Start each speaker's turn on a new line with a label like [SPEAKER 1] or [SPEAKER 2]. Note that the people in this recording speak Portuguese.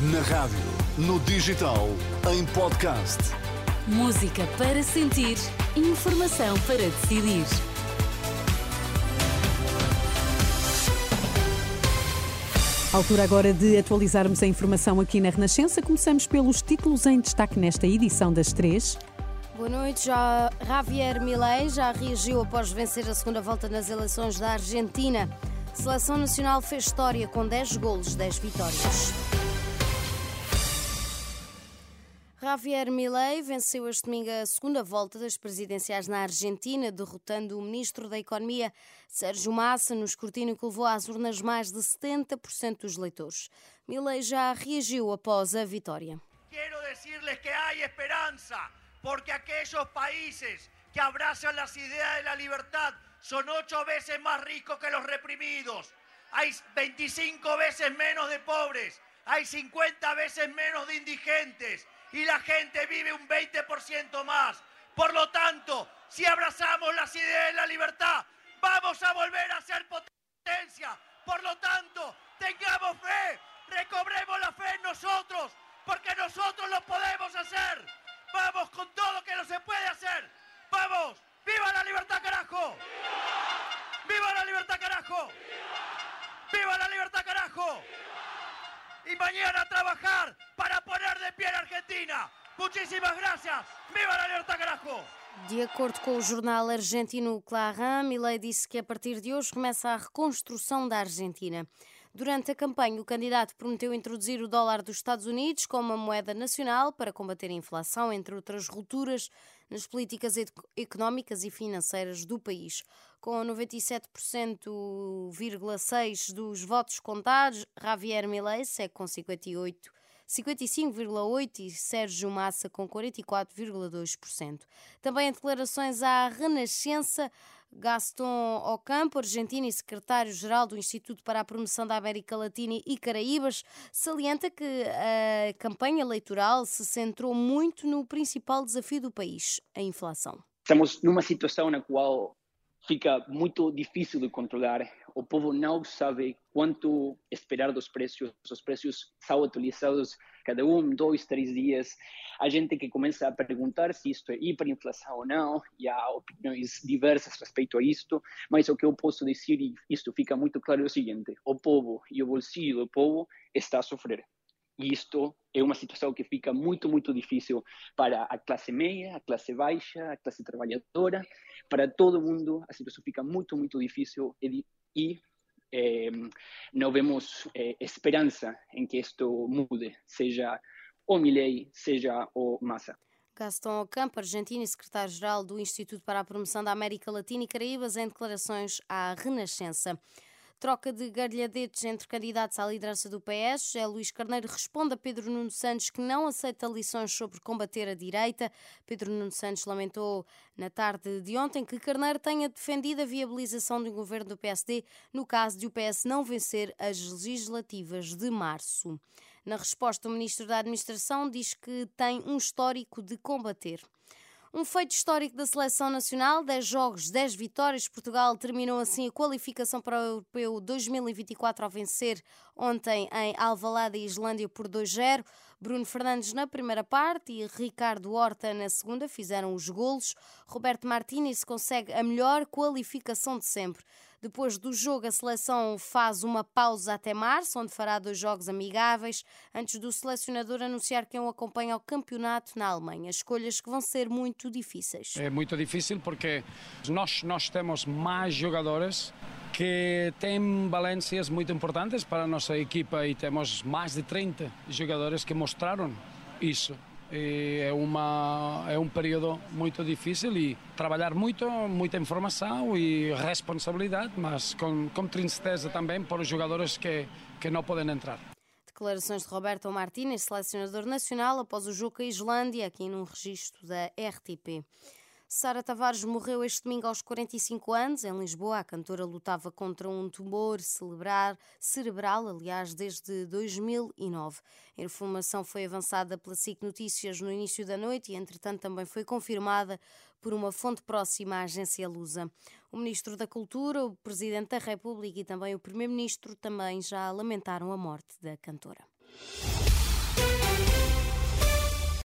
[SPEAKER 1] Na rádio, no digital, em podcast.
[SPEAKER 2] Música para sentir, informação para decidir.
[SPEAKER 3] Altura agora de atualizarmos a informação aqui na Renascença. Começamos pelos títulos em destaque nesta edição das três.
[SPEAKER 4] Boa noite. Já Javier Milei já reagiu após vencer a segunda volta nas eleições da Argentina. A Seleção Nacional fez história com 10 golos, 10 vitórias. Javier Milei venceu este domingo a segunda volta das presidenciais na Argentina, derrotando o ministro da Economia, Sérgio Massa, no escrutínio que levou às urnas mais de 70% dos eleitores. Milei já reagiu após a vitória.
[SPEAKER 5] Quero dizer-lhes que há esperança, porque aqueles países que abraçam as ideias da liberdade são oito vezes mais ricos que os reprimidos. Há 25 vezes menos de pobres, há 50 vezes menos de indigentes y la gente vive un 20% más. Por lo tanto, si abrazamos las ideas de la libertad, vamos a volver a ser potencia. Por lo tanto, tengamos fe, recobremos la fe en nosotros, porque nosotros lo podemos hacer. Vamos con todo que no se puede hacer. Vamos, viva la libertad carajo. Viva la libertad carajo. Viva la libertad carajo. Y mañana a trabajar para poner a Argentina. Muchísimas gracias. Viva libertad carajo.
[SPEAKER 4] De acordo com o jornal argentino Clarín, Milei disse que a partir de hoje começa a reconstrução da Argentina. Durante a campanha, o candidato prometeu introduzir o dólar dos Estados Unidos como uma moeda nacional para combater a inflação, entre outras rupturas nas políticas económicas e financeiras do país. Com 97,6% dos votos contados, Javier Milei segue com 58 55,8% e Sérgio Massa com 44,2%. Também em declarações à Renascença, Gaston Ocampo, argentino e secretário-geral do Instituto para a Promoção da América Latina e Caraíbas, salienta que a campanha eleitoral se centrou muito no principal desafio do país, a inflação.
[SPEAKER 6] Estamos numa situação na qual fica muito difícil de controlar. O povo não sabe quanto esperar dos preços. Os preços são atualizados cada um, dois, três dias. A gente que começa a perguntar se isto é hiperinflação ou não, e há opiniões diversas respeito a isto, mas o que eu posso dizer, e isto fica muito claro, é o seguinte: o povo e o bolsillo do povo está a sofrer. E isto é uma situação que fica muito, muito difícil para a classe média, a classe baixa, a classe trabalhadora, para todo mundo. A situação fica muito, muito difícil e, eh, vemos eh, em que isto mude, seja o Milei, seja o Massa.
[SPEAKER 4] Gaston Ocampo, argentino e secretário-geral do Instituto para a Promoção da América Latina e Caraíbas, em declarações à Renascença. Troca de gargalhadetes entre candidatos à liderança do PS. É Luís Carneiro responde a Pedro Nuno Santos que não aceita lições sobre combater a direita. Pedro Nuno Santos lamentou na tarde de ontem que Carneiro tenha defendido a viabilização de um governo do PSD no caso de o PS não vencer as legislativas de março. Na resposta, o ministro da Administração diz que tem um histórico de combater. Um feito histórico da seleção nacional, 10 jogos, 10 vitórias. Portugal terminou assim a qualificação para o Europeu 2024 ao vencer ontem em Alvalade Islândia por 2-0. Bruno Fernandes na primeira parte e Ricardo Horta na segunda fizeram os golos. Roberto Martínez consegue a melhor qualificação de sempre. Depois do jogo, a seleção faz uma pausa até março, onde fará dois jogos amigáveis, antes do selecionador anunciar quem o acompanha ao campeonato na Alemanha. Escolhas que vão ser muito difíceis.
[SPEAKER 7] É muito difícil porque nós, nós temos mais jogadores que têm valências muito importantes para a nossa equipa e temos mais de 30 jogadores que mostraram isso é, uma, é um período muito difícil e trabalhar muito, muita informação e responsabilidade, mas com, com tristeza também para os jogadores que, que não podem entrar.
[SPEAKER 4] Declarações de Roberto Martínez, selecionador nacional, após o jogo com a Islândia, aqui num registro da RTP. Sara Tavares morreu este domingo aos 45 anos. Em Lisboa, a cantora lutava contra um tumor cerebral, cerebral aliás, desde 2009. A informação foi avançada pela SIC Notícias no início da noite e, entretanto, também foi confirmada por uma fonte próxima à agência Lusa. O Ministro da Cultura, o Presidente da República e também o Primeiro-Ministro também já lamentaram a morte da cantora.